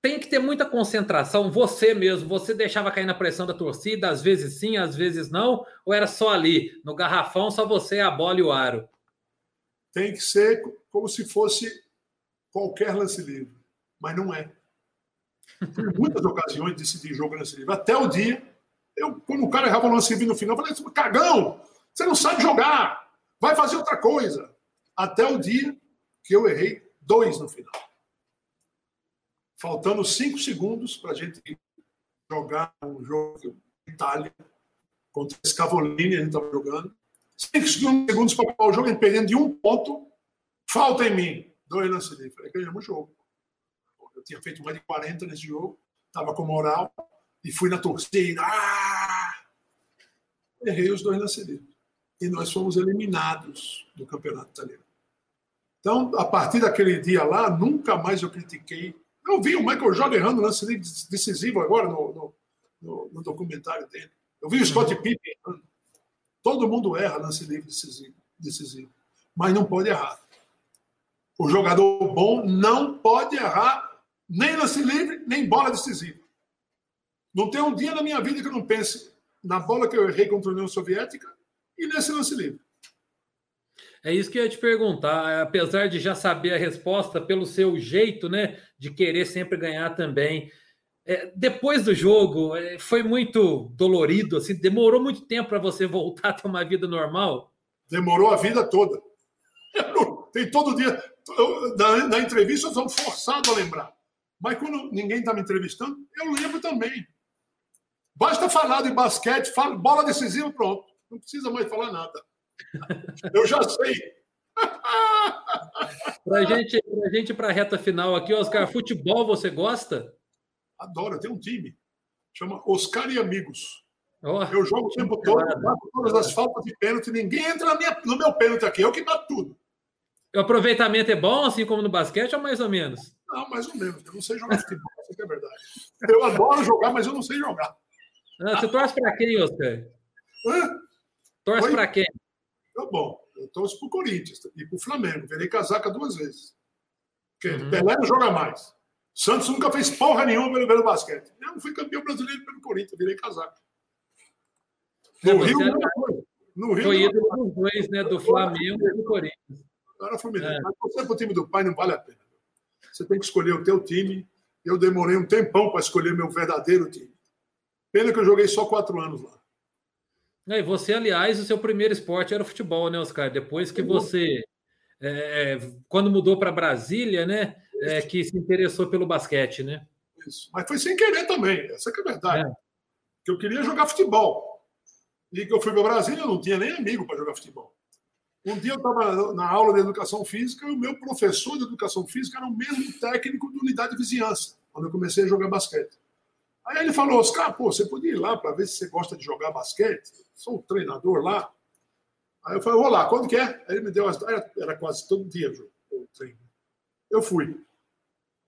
tem que ter muita concentração, você mesmo, você deixava cair na pressão da torcida, às vezes sim, às vezes não, ou era só ali, no garrafão, só você, a bola e o aro? Tem que ser como se fosse qualquer lance livre, mas não é. Tem muitas ocasiões de decidir jogo lance livre, até o dia, eu, quando o cara errava o lance livre no final, eu falei, cagão, você não sabe jogar, vai fazer outra coisa. Até o dia que eu errei dois no final faltando cinco segundos para a gente jogar um jogo Itália contra esse Cavolini, a gente estava jogando. Cinco segundos para acabar o jogo, gente perdendo de um ponto, falta em mim. Dois lances livres. Falei, ganhamos o jogo. Eu tinha feito mais de 40 nesse jogo, estava com moral e fui na torcida. Ah! Errei os dois lances livres. E nós fomos eliminados do campeonato italiano. Então, a partir daquele dia lá, nunca mais eu critiquei eu vi o Michael Jordan errando lance decisivo agora no, no, no, no, documentário dele. Eu vi o Scott uhum. Pippen errando. Todo mundo erra lance livre decisivo, decisivo, mas não pode errar. O jogador bom não pode errar nem lance livre, nem bola decisiva. Não tem um dia na minha vida que eu não pense na bola que eu errei contra a União Soviética e nesse lance livre. É isso que eu ia te perguntar. Apesar de já saber a resposta pelo seu jeito, né, de querer sempre ganhar também. É, depois do jogo, é, foi muito dolorido, assim, demorou muito tempo para você voltar a ter uma vida normal? Demorou a vida toda. Tem todo dia. Eu, na, na, entrevista eu sou forçado a lembrar. Mas quando ninguém está me entrevistando, eu lembro também. Basta falar de basquete, fala, bola decisiva, pronto. Não precisa mais falar nada. Eu já sei. Para gente, pra gente para a reta final aqui, Oscar, futebol você gosta? Adoro, tem um time. Chama Oscar e Amigos. Oh, eu jogo o tempo todo, bato todas as faltas de pênalti, ninguém entra minha, no meu pênalti aqui, eu que bato tudo. O aproveitamento é bom, assim como no basquete, ou mais ou menos? Não, mais ou menos. Eu não sei jogar futebol, isso é verdade. Eu adoro jogar, mas eu não sei jogar. Ah, você torce para quem, Oscar? Hã? Torce para quem? Tá bom, eu torço para o Corinthians e para o Flamengo. Virei casaca duas vezes. Porque uhum. Pelé não joga mais. Santos nunca fez porra nenhuma pelo, pelo basquete. Não fui campeão brasileiro pelo Corinthians, virei casaca. No Rio, é... no Rio, foi ídolo dos dois, né? Do Flamengo e do Corinthians. Era Fluminense. É. Mas você para o time do pai não vale a pena. Você tem que escolher o teu time. Eu demorei um tempão para escolher meu verdadeiro time. Pena que eu joguei só quatro anos lá. É, e você, aliás, o seu primeiro esporte era o futebol, né, Oscar? Depois que você, é, é quando mudou para Brasília, né, é, que se interessou pelo basquete, né? Isso. Mas foi sem querer também, essa que é a verdade. É. Que eu queria jogar futebol. E que eu fui para Brasília, eu não tinha nem amigo para jogar futebol. Um dia eu estava na aula de educação física e o meu professor de educação física era o mesmo técnico de unidade de vizinhança, quando eu comecei a jogar basquete. Aí ele falou, Oscar, pô, você podia ir lá para ver se você gosta de jogar basquete? Sou o treinador lá. Aí eu falei, vou lá, quando que é? Aí ele me deu as... Era quase todo dia o treino. Eu fui.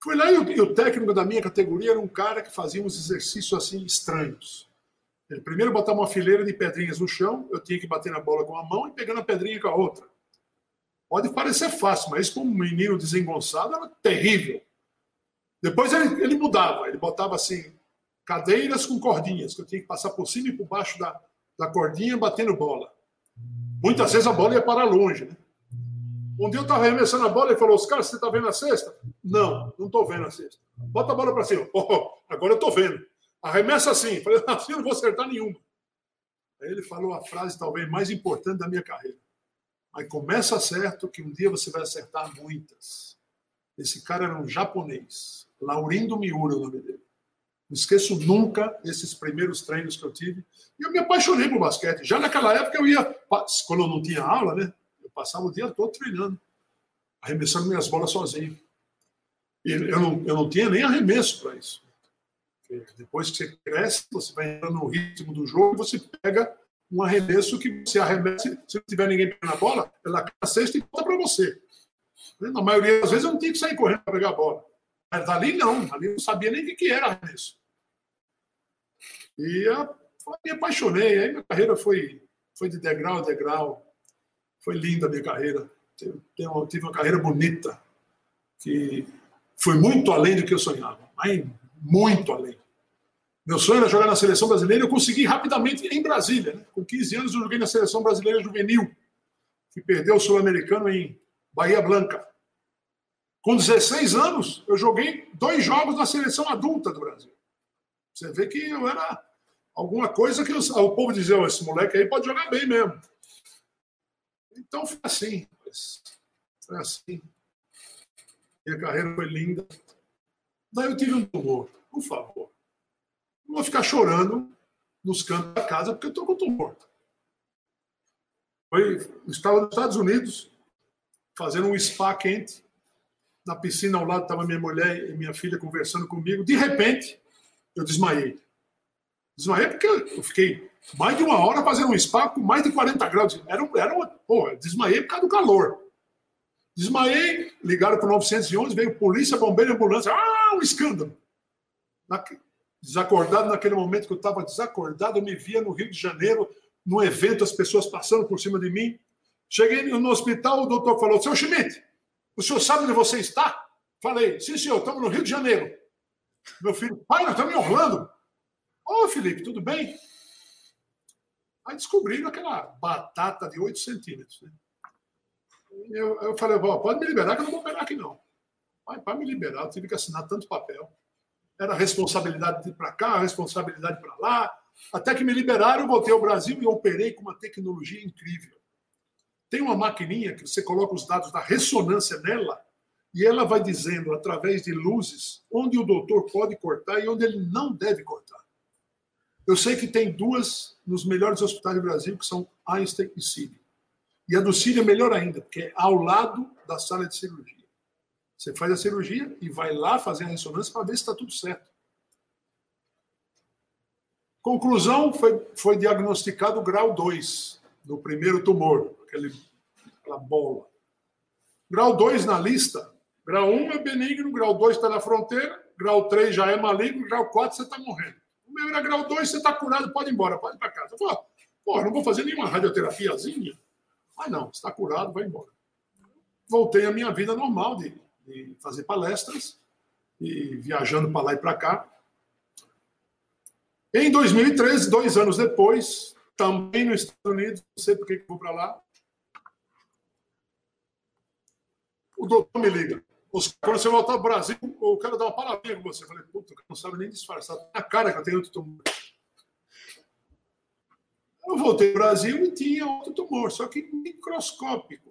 Fui lá e o, e o técnico da minha categoria era um cara que fazia uns exercícios assim estranhos. Ele primeiro botava uma fileira de pedrinhas no chão, eu tinha que bater na bola com a mão e pegando a pedrinha com a outra. Pode parecer fácil, mas isso para um menino desengonçado era terrível. Depois ele, ele mudava, ele botava assim, cadeiras com cordinhas, que eu tinha que passar por cima e por baixo da, da cordinha batendo bola. Muitas vezes a bola ia para longe, né? Um dia eu estava arremessando a bola e falou: Oscar, você está vendo a cesta? Não, não estou vendo a cesta. Bota a bola para cima. Oh, agora eu estou vendo. Arremessa assim. Falei, assim eu não vou acertar nenhuma. Aí ele falou a frase talvez mais importante da minha carreira. Mas começa certo que um dia você vai acertar muitas. Esse cara era um japonês. Laurindo Miura o nome dele. Não esqueço nunca esses primeiros treinos que eu tive. E eu me apaixonei por basquete. Já naquela época eu ia, quando eu não tinha aula, né? Eu passava o dia todo treinando, arremessando minhas bolas sozinho. E eu não, eu não tinha nem arremesso para isso. Depois que você cresce, você vai entrando no ritmo do jogo, você pega um arremesso que você arremessa, se não tiver ninguém pegando a bola, ela cai a cesta e volta para você. Na maioria das vezes eu não tinha que sair correndo para pegar a bola. Mas ali não, ali eu não sabia nem o que era arremesso. E eu me apaixonei. Aí minha carreira foi, foi de degrau a degrau. Foi linda a minha carreira. Tive uma, tive uma carreira bonita, que foi muito além do que eu sonhava. Muito além. Meu sonho era jogar na seleção brasileira. Eu consegui rapidamente em Brasília. Né? Com 15 anos, eu joguei na seleção brasileira juvenil, que perdeu o Sul-Americano em Bahia Blanca. Com 16 anos, eu joguei dois jogos na seleção adulta do Brasil. Você vê que eu era alguma coisa que o povo dizia: oh, esse moleque aí pode jogar bem mesmo. Então foi assim. Foi assim. Minha carreira foi linda. Daí eu tive um tumor. Por favor. Não vou ficar chorando nos cantos da casa porque eu estou com tumor. Foi, estava nos Estados Unidos fazendo um spa quente. Na piscina ao lado estava minha mulher e minha filha conversando comigo. De repente, eu desmaiei. Desmaiei porque eu fiquei mais de uma hora fazendo um spa com mais de 40 graus. Era, era uma, porra, desmaiei por causa do calor. Desmaiei, ligaram para o 911, veio polícia, bombeiro, ambulância. Ah, um escândalo. Desacordado naquele momento que eu estava desacordado, eu me via no Rio de Janeiro, num evento, as pessoas passando por cima de mim. Cheguei no hospital, o doutor falou: Seu Schmidt, o senhor sabe onde você está? Falei: Sim, senhor, estamos no Rio de Janeiro. Meu filho, pai, nós estamos em Orlando. Ô, oh, Felipe, tudo bem? Aí descobriram aquela batata de 8 centímetros. Né? Eu, eu falei, pode me liberar, que eu não vou operar aqui não. Pai, para me liberar, eu tive que assinar tanto papel. Era responsabilidade de para cá, responsabilidade para lá. Até que me liberaram, eu voltei ao Brasil e operei com uma tecnologia incrível. Tem uma maquininha que você coloca os dados da ressonância nela e ela vai dizendo, através de luzes, onde o doutor pode cortar e onde ele não deve cortar. Eu sei que tem duas nos melhores hospitais do Brasil, que são Einstein e Cine. E a do Cine é melhor ainda, porque é ao lado da sala de cirurgia. Você faz a cirurgia e vai lá fazer a ressonância para ver se está tudo certo. Conclusão, foi, foi diagnosticado grau 2 do primeiro tumor, aquele, aquela bola. Grau 2 na lista Grau 1 é benigno, grau 2 está na fronteira, grau 3 já é maligno, grau 4 você está morrendo. O meu era grau 2, você está curado, pode ir embora, pode ir para casa. Pô, pô, não vou fazer nenhuma radioterapiazinha. Ah, não, está curado, vai embora. Voltei à minha vida normal de, de fazer palestras e viajando para lá e para cá. Em 2013, dois anos depois, também nos Estados Unidos, não sei por que vou para lá, o doutor me liga. Quando você voltar ao Brasil, o cara dá uma palavrinha com você. Eu falei, puta, não sabe nem disfarçar. Tá na cara que eu tenho outro tumor. Eu voltei ao Brasil e tinha outro tumor, só que microscópico.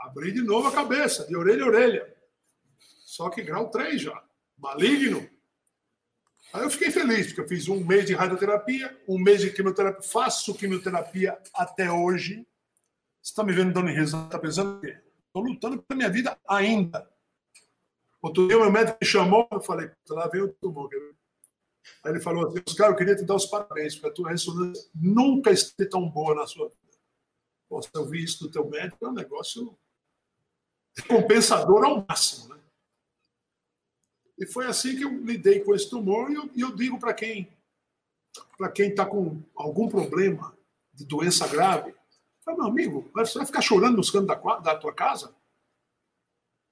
Abri de novo a cabeça, de orelha a orelha. Só que grau 3 já. Maligno. Aí eu fiquei feliz, porque eu fiz um mês de radioterapia, um mês de quimioterapia. Faço quimioterapia até hoje. Você está me vendo dando risada, está pensando o quê? Estou lutando pela minha vida ainda. Outro dia, meu médico me chamou, eu falei, lá vem o tumor. Aí ele falou assim, eu queria te dar os parabéns, porque a tua ressonância nunca esteve tão boa na sua vida. Posso ouvir isso do teu médico, é um negócio compensador ao máximo. Né? E foi assim que eu lidei com esse tumor e eu, eu digo para quem para quem está com algum problema de doença grave, fala, meu amigo, você vai ficar chorando nos cantos da, da tua casa?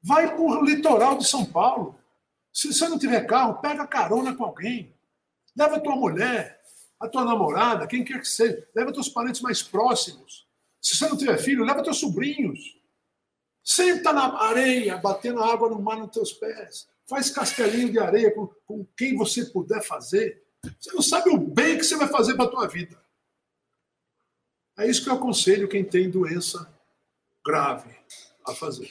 Vai para o litoral de São Paulo. Se você não tiver carro, pega carona com alguém. Leva a tua mulher, a tua namorada, quem quer que seja. Leva teus parentes mais próximos. Se você não tiver filho, leva teus sobrinhos. Senta na areia, batendo água no mar nos teus pés. Faz castelinho de areia com, com quem você puder fazer. Você não sabe o bem que você vai fazer para a tua vida. É isso que eu aconselho quem tem doença grave a fazer.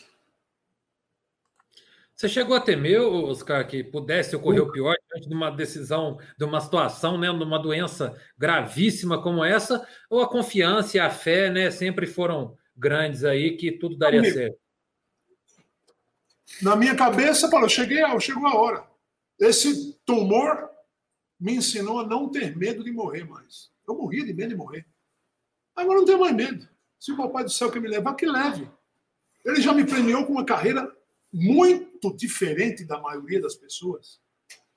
Você chegou a temer, Oscar, que pudesse ocorrer o pior diante de uma decisão, de uma situação, né, de uma doença gravíssima como essa, ou a confiança e a fé, né, sempre foram grandes aí que tudo daria Amigo, certo? Na minha cabeça, falou, cheguei, chegou a hora. Esse tumor me ensinou a não ter medo de morrer mais. Eu morria de medo de morrer. Agora não tenho mais medo. Se o papai do céu quer me levar, que leve. Ele já me premiou com uma carreira muito diferente da maioria das pessoas.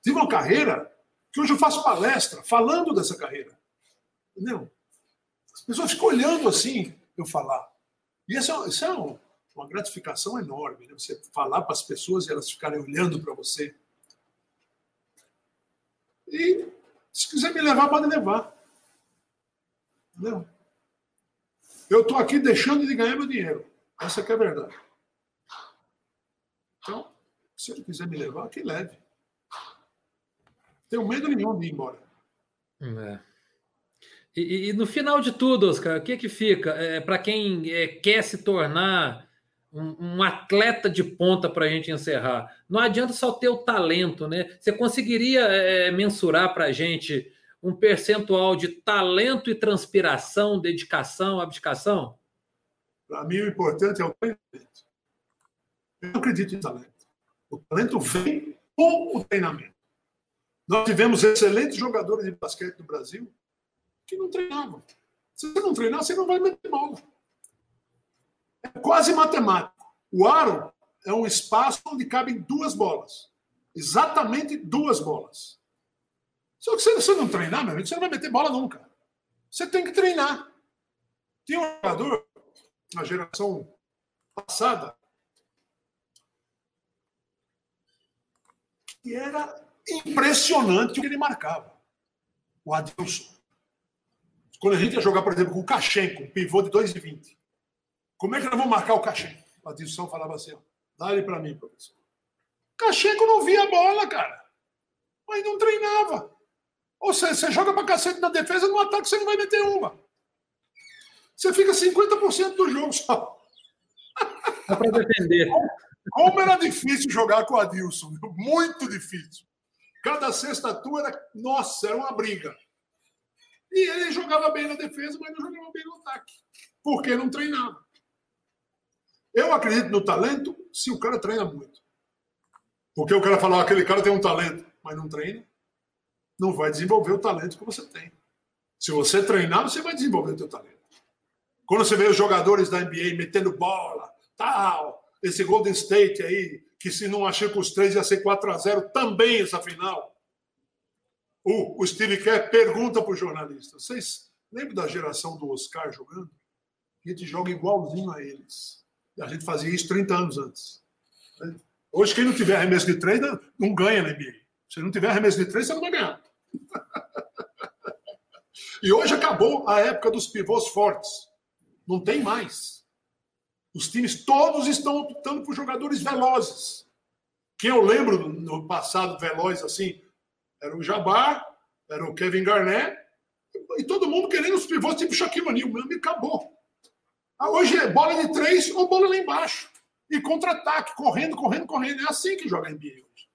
Tive uma carreira que hoje eu faço palestra falando dessa carreira. Entendeu? As pessoas ficam olhando assim eu falar. E é, isso é um, uma gratificação enorme, né? Você falar para as pessoas e elas ficarem olhando para você. E se quiser me levar, pode levar. Entendeu? Eu estou aqui deixando de ganhar meu dinheiro. Essa é a verdade. Então, se ele quiser me levar, que leve. Tenho medo nenhum de ir embora. É. E, e, no final de tudo, Oscar, o que que fica? É, para quem é, quer se tornar um, um atleta de ponta para a gente encerrar. Não adianta só ter o talento, né? Você conseguiria é, mensurar para a gente um percentual de talento e transpiração, dedicação, abdicação? Para mim, o importante é o talento. Eu acredito em talento. O talento vem com o treinamento. Nós tivemos excelentes jogadores de basquete no Brasil que não treinavam. Se você não treinar, você não vai meter bola. É quase matemático. O aro é um espaço onde cabem duas bolas. Exatamente duas bolas. Só que se você não treinar, meu amigo, você não vai meter bola nunca. Você tem que treinar. Tinha um jogador na geração passada que era impressionante o que ele marcava. O Adilson. Quando a gente ia jogar, por exemplo, com o Cachenco, um pivô de 2,20. Como é que nós vamos marcar o Cachenco? A discussão falava assim: dá ele para mim, professor. Cachenco não via a bola, cara. Mas não treinava. Ou seja, você joga para cacete na defesa, no ataque você não vai meter uma. Você fica 50% do jogo só. Dá para defender. Como era difícil jogar com o Adilson. Muito difícil. Cada sexta tua era, nossa, era uma briga. E ele jogava bem na defesa, mas não jogava bem no ataque. Porque não treinava. Eu acredito no talento se o cara treina muito. Porque o cara fala, aquele cara tem um talento, mas não treina, não vai desenvolver o talento que você tem. Se você treinar, você vai desenvolver o seu talento. Quando você vê os jogadores da NBA metendo bola, tal, esse Golden State aí, que se não achar com os três ia ser 4 a 0 também essa final. O, o Steve Kerr pergunta para o jornalista: vocês lembram da geração do Oscar jogando? A gente joga igualzinho a eles. A gente fazia isso 30 anos antes. Hoje, quem não tiver arremesso de três não ganha na NBA. Se não tiver arremesso de três, você não vai ganhar. E hoje acabou a época dos pivôs fortes. Não tem mais. Os times todos estão optando por jogadores velozes. Quem eu lembro no passado veloz assim, era o Jabbar, era o Kevin Garnett, e todo mundo querendo os pivôs tipo Shaquille O'Neal. Meu amigo, acabou. Ah, hoje é bola de três ou bola lá embaixo. E contra-ataque, correndo, correndo, correndo. É assim que joga a NBA hoje.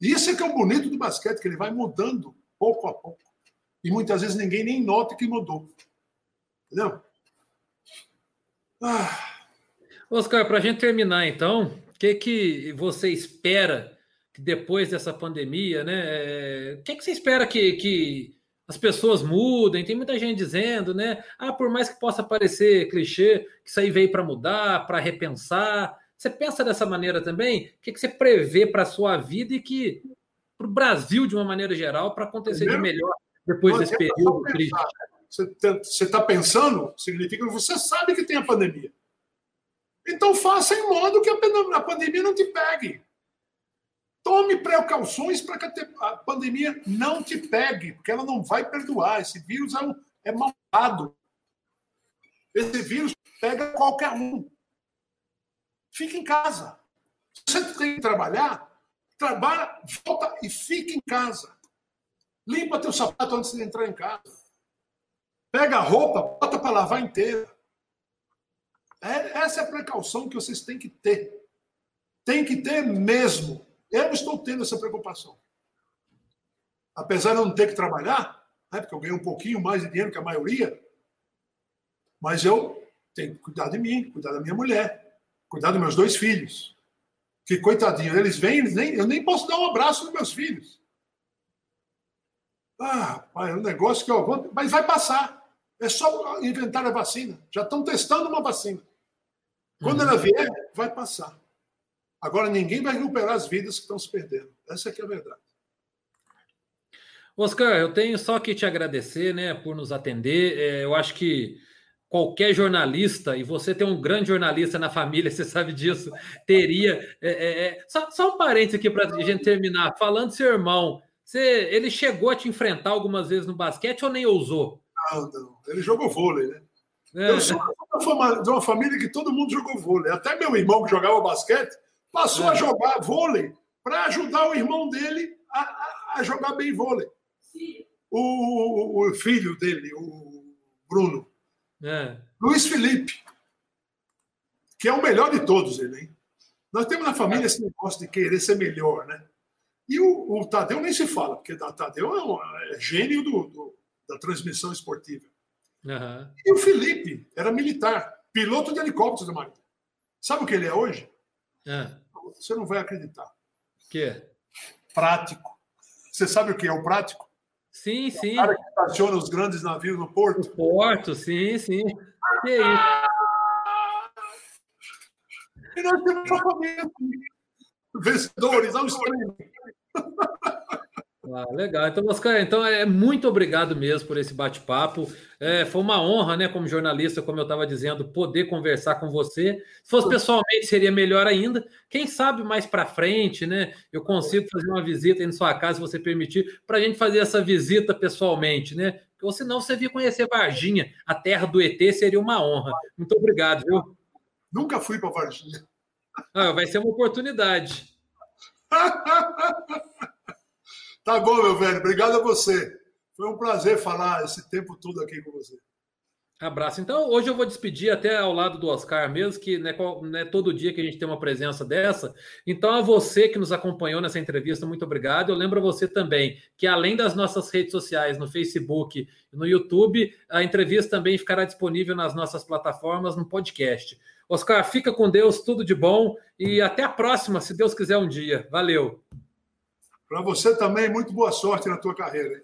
E isso é que é o bonito do basquete, que ele vai mudando pouco a pouco. E muitas vezes ninguém nem nota que mudou. Entendeu? Ah. Oscar, para a gente terminar, então, o que, que você espera que depois dessa pandemia, né? É, o que, que você espera que, que as pessoas mudem? Tem muita gente dizendo, né? Ah, por mais que possa parecer clichê, que isso aí veio para mudar, para repensar. Você pensa dessa maneira também? O que, que você prevê para a sua vida e que para o Brasil, de uma maneira geral, para acontecer Primeiro, de melhor depois desse período triste? Você está pensando, significa que você sabe que tem a pandemia. Então faça em modo que a pandemia não te pegue. Tome precauções para que a pandemia não te pegue, porque ela não vai perdoar. Esse vírus é, um, é malvado. Esse vírus pega qualquer um. Fique em casa. Se você tem que trabalhar, trabalha, volta e fique em casa. Limpa teu sapato antes de entrar em casa. Pega a roupa, bota para lavar inteira. É, essa é a precaução que vocês têm que ter. Tem que ter mesmo. Eu estou tendo essa preocupação. Apesar de não ter que trabalhar, né, porque eu ganho um pouquinho mais de dinheiro que a maioria, mas eu tenho que cuidar de mim, cuidar da minha mulher, cuidar dos meus dois filhos. Que coitadinho, eles vêm, eles nem, eu nem posso dar um abraço nos meus filhos. Ah, é um negócio que eu vou. Mas vai passar. É só inventar a vacina. Já estão testando uma vacina. Quando uhum. ela vier, vai passar. Agora, ninguém vai recuperar as vidas que estão se perdendo. Essa é que é a verdade. Oscar, eu tenho só que te agradecer né, por nos atender. É, eu acho que qualquer jornalista, e você tem um grande jornalista na família, você sabe disso, teria. É, é, é só, só, um parênteses aqui para a gente terminar. Falando do seu irmão, você, ele chegou a te enfrentar algumas vezes no basquete ou nem ousou? Não, não. Ele jogou vôlei, né? É. Eu sou de uma família que todo mundo jogou vôlei. Até meu irmão que jogava basquete Passou a é. jogar vôlei para ajudar o irmão dele a, a, a jogar bem vôlei. O, o, o, filho dele, o Bruno. É. Luiz Felipe, que é o melhor de todos ele, hein? Nós temos na família esse negócio de querer ser melhor, né? E o, o Tadeu nem se fala, porque o Tadeu é, um, é gênio do, do, da transmissão esportiva. Uhum. E o Felipe era militar, piloto de helicóptero da Marinha. Sabe o que ele é hoje? É. Você não vai acreditar. O que? Prático. Você sabe o que é o prático? Sim, é sim. O cara que estaciona os grandes navios no porto. No porto, sim, sim. Que é isso? E nós temos uma família vencedores ao extremo. Ah, legal. Então, Oscar, então é muito obrigado mesmo por esse bate-papo. É, foi uma honra, né, como jornalista, como eu estava dizendo, poder conversar com você. Se fosse pessoalmente, seria melhor ainda. Quem sabe mais para frente, né? Eu consigo fazer uma visita em sua casa, se você permitir, para a gente fazer essa visita pessoalmente, né? Ou senão você vir conhecer Varginha, a terra do ET, seria uma honra. Muito obrigado, viu? Nunca fui para Varginha. Ah, vai ser uma oportunidade. Tá bom, meu velho. Obrigado a você. Foi um prazer falar esse tempo todo aqui com você. Abraço. Então, hoje eu vou despedir até ao lado do Oscar mesmo, que não é, todo dia que a gente tem uma presença dessa. Então, a você que nos acompanhou nessa entrevista, muito obrigado. Eu lembro a você também que, além das nossas redes sociais, no Facebook no YouTube, a entrevista também ficará disponível nas nossas plataformas no podcast. Oscar, fica com Deus, tudo de bom e até a próxima, se Deus quiser um dia. Valeu. Para você também, muito boa sorte na tua carreira. Hein?